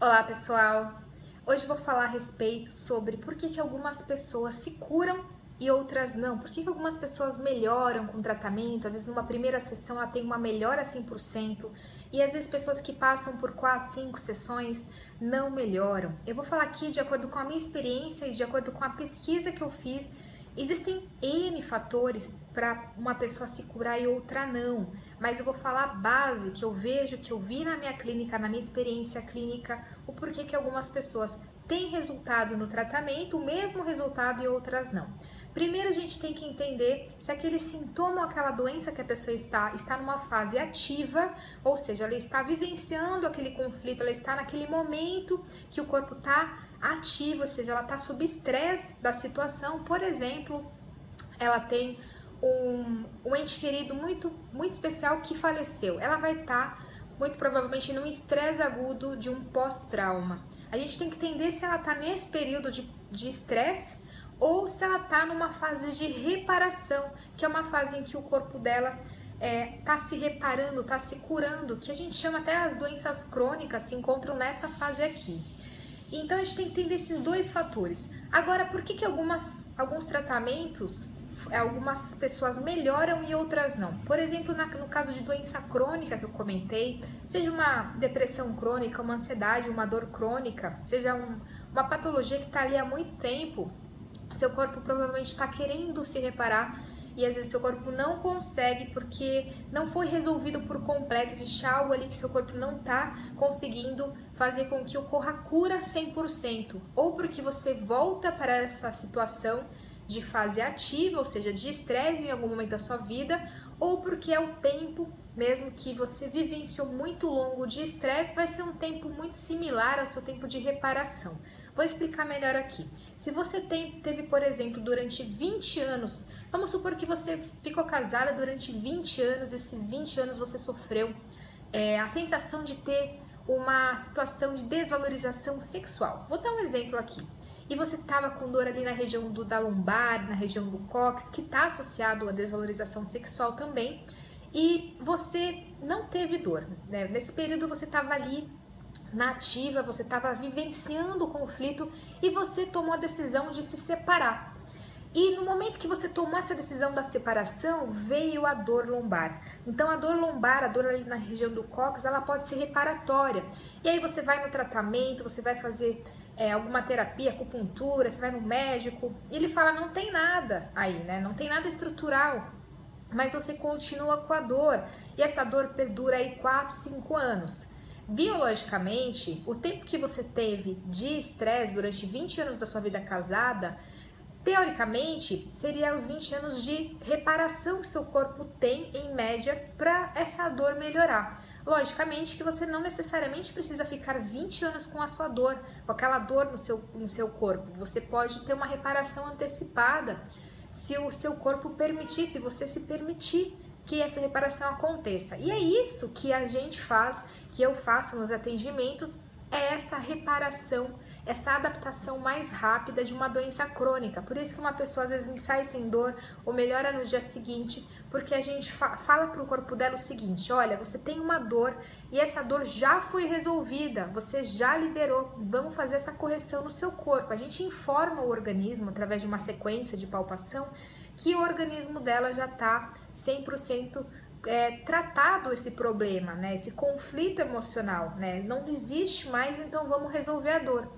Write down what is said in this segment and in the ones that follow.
Olá pessoal! Hoje vou falar a respeito sobre por que, que algumas pessoas se curam e outras não. Por que, que algumas pessoas melhoram com tratamento? Às vezes numa primeira sessão ela tem uma melhora 100% e às vezes pessoas que passam por 4, 5 sessões não melhoram. Eu vou falar aqui de acordo com a minha experiência e de acordo com a pesquisa que eu fiz Existem N fatores para uma pessoa se curar e outra não, mas eu vou falar a base que eu vejo, que eu vi na minha clínica, na minha experiência clínica, o porquê que algumas pessoas têm resultado no tratamento, o mesmo resultado e outras não. Primeiro a gente tem que entender se aquele sintoma ou aquela doença que a pessoa está está numa fase ativa, ou seja, ela está vivenciando aquele conflito, ela está naquele momento que o corpo está ativa, ou seja, ela está sob estresse da situação. Por exemplo, ela tem um, um ente querido muito, muito especial que faleceu. Ela vai estar tá, muito provavelmente num estresse agudo de um pós-trauma. A gente tem que entender se ela está nesse período de estresse ou se ela está numa fase de reparação, que é uma fase em que o corpo dela está é, tá se reparando, está se curando, que a gente chama até as doenças crônicas se encontram nessa fase aqui. Então a gente tem que entender esses dois fatores. Agora, por que, que algumas, alguns tratamentos, algumas pessoas melhoram e outras não? Por exemplo, na, no caso de doença crônica que eu comentei, seja uma depressão crônica, uma ansiedade, uma dor crônica, seja um, uma patologia que está ali há muito tempo, seu corpo provavelmente está querendo se reparar e às vezes seu corpo não consegue porque não foi resolvido por completo, existe algo ali que seu corpo não está conseguindo fazer com que ocorra cura 100%, ou porque você volta para essa situação de fase ativa, ou seja, de estresse em algum momento da sua vida, ou porque é o tempo mesmo que você vivenciou muito longo de estresse, vai ser um tempo muito similar ao seu tempo de reparação. Vou explicar melhor aqui. Se você tem, teve, por exemplo, durante 20 anos, vamos supor que você ficou casada durante 20 anos, esses 20 anos você sofreu é, a sensação de ter uma situação de desvalorização sexual. Vou dar um exemplo aqui. E você estava com dor ali na região do, da lombar, na região do cóccix, que está associado à desvalorização sexual também, e você não teve dor. Né? Nesse período você estava ali na ativa, você estava vivenciando o conflito e você tomou a decisão de se separar. E no momento que você tomou essa decisão da separação, veio a dor lombar. Então a dor lombar, a dor ali na região do cóccix, ela pode ser reparatória. E aí você vai no tratamento, você vai fazer é, alguma terapia, acupuntura, você vai no médico, e ele fala não tem nada aí, né? Não tem nada estrutural. Mas você continua com a dor. E essa dor perdura aí 4, 5 anos. Biologicamente, o tempo que você teve de estresse durante 20 anos da sua vida casada, teoricamente, seria os 20 anos de reparação que seu corpo tem em média para essa dor melhorar. Logicamente que você não necessariamente precisa ficar 20 anos com a sua dor, com aquela dor no seu, no seu corpo. Você pode ter uma reparação antecipada se o seu corpo permitir, se você se permitir que essa reparação aconteça. E é isso que a gente faz, que eu faço nos atendimentos, é essa reparação, essa adaptação mais rápida de uma doença crônica. Por isso que uma pessoa às vezes sai sem dor ou melhora no dia seguinte, porque a gente fa fala para o corpo dela o seguinte: olha, você tem uma dor e essa dor já foi resolvida, você já liberou, vamos fazer essa correção no seu corpo. A gente informa o organismo através de uma sequência de palpação que o organismo dela já está 100% é, tratado esse problema, né? Esse conflito emocional, né? Não existe mais, então vamos resolver a dor.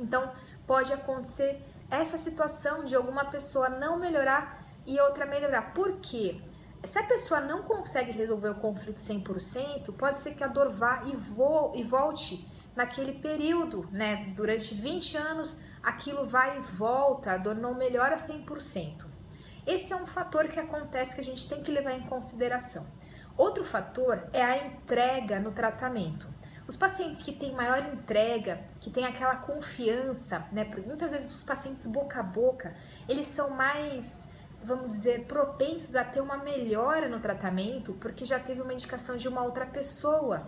Então pode acontecer essa situação de alguma pessoa não melhorar e outra melhorar. Por quê? Se a pessoa não consegue resolver o conflito 100%, pode ser que a dor vá e, vo e volte naquele período, né? Durante 20 anos, aquilo vai e volta, a dor não melhora 100%. Esse é um fator que acontece que a gente tem que levar em consideração. Outro fator é a entrega no tratamento. Os pacientes que têm maior entrega, que têm aquela confiança, né? Muitas vezes os pacientes boca a boca, eles são mais, vamos dizer, propensos a ter uma melhora no tratamento, porque já teve uma indicação de uma outra pessoa,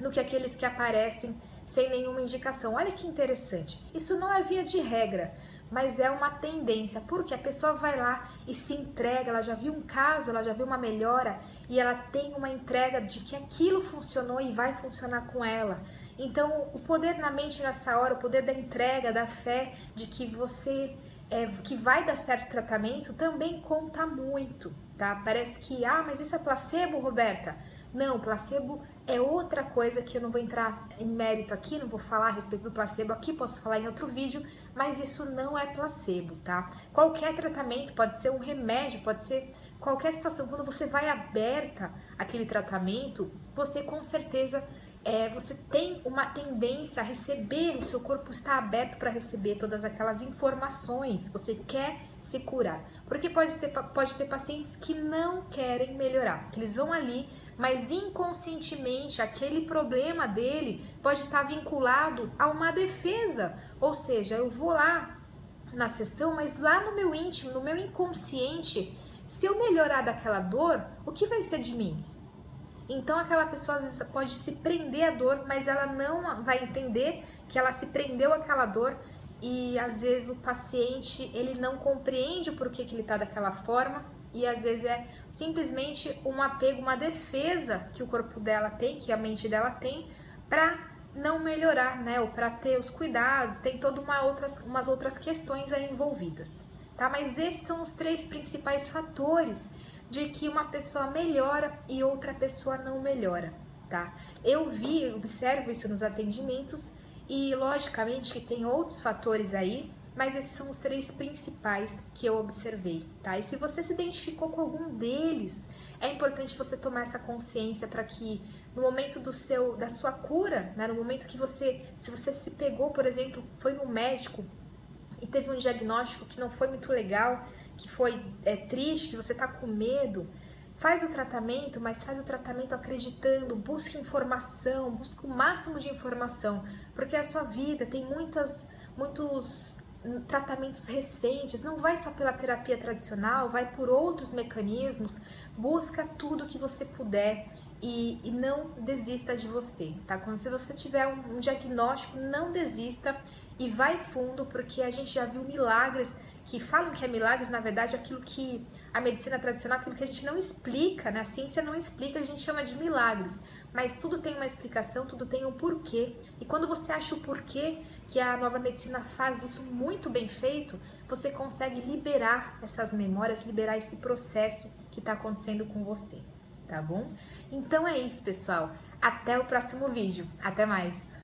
do que aqueles que aparecem sem nenhuma indicação. Olha que interessante. Isso não é via de regra mas é uma tendência, porque a pessoa vai lá e se entrega, ela já viu um caso, ela já viu uma melhora e ela tem uma entrega de que aquilo funcionou e vai funcionar com ela. Então, o poder na mente nessa hora, o poder da entrega, da fé, de que você é, que vai dar certo tratamento, também conta muito, tá? Parece que, ah, mas isso é placebo, Roberta? Não, placebo é outra coisa que eu não vou entrar em mérito aqui, não vou falar a respeito do placebo aqui, posso falar em outro vídeo, mas isso não é placebo, tá? Qualquer tratamento pode ser um remédio, pode ser qualquer situação. Quando você vai aberta aquele tratamento, você com certeza é, você tem uma tendência a receber, o seu corpo está aberto para receber todas aquelas informações, você quer se curar. Porque pode, ser, pode ter pacientes que não querem melhorar, que eles vão ali, mas inconscientemente aquele problema dele pode estar vinculado a uma defesa. Ou seja, eu vou lá na sessão, mas lá no meu íntimo, no meu inconsciente, se eu melhorar daquela dor, o que vai ser de mim? Então aquela pessoa às vezes pode se prender à dor, mas ela não vai entender que ela se prendeu àquela dor e às vezes o paciente ele não compreende o porquê que ele está daquela forma e às vezes é simplesmente um apego, uma defesa que o corpo dela tem, que a mente dela tem, para não melhorar, né? Ou para ter os cuidados, tem todas uma outras, umas outras questões aí envolvidas, tá? Mas esses são os três principais fatores de que uma pessoa melhora e outra pessoa não melhora, tá? Eu vi, observo isso nos atendimentos e logicamente que tem outros fatores aí, mas esses são os três principais que eu observei, tá? E se você se identificou com algum deles, é importante você tomar essa consciência para que no momento do seu da sua cura, né, no momento que você, se você se pegou, por exemplo, foi no médico e teve um diagnóstico que não foi muito legal, que foi é, triste, que você está com medo, faz o tratamento, mas faz o tratamento acreditando, busque informação, busque o máximo de informação, porque a sua vida tem muitas, muitos hum, tratamentos recentes, não vai só pela terapia tradicional, vai por outros mecanismos, busca tudo que você puder e, e não desista de você, tá? Quando se você tiver um, um diagnóstico, não desista e vai fundo, porque a gente já viu milagres que falam que é milagres, na verdade, aquilo que a medicina tradicional, aquilo que a gente não explica, né? a ciência não explica, a gente chama de milagres. Mas tudo tem uma explicação, tudo tem um porquê. E quando você acha o porquê que a nova medicina faz isso muito bem feito, você consegue liberar essas memórias, liberar esse processo que está acontecendo com você, tá bom? Então é isso, pessoal. Até o próximo vídeo. Até mais!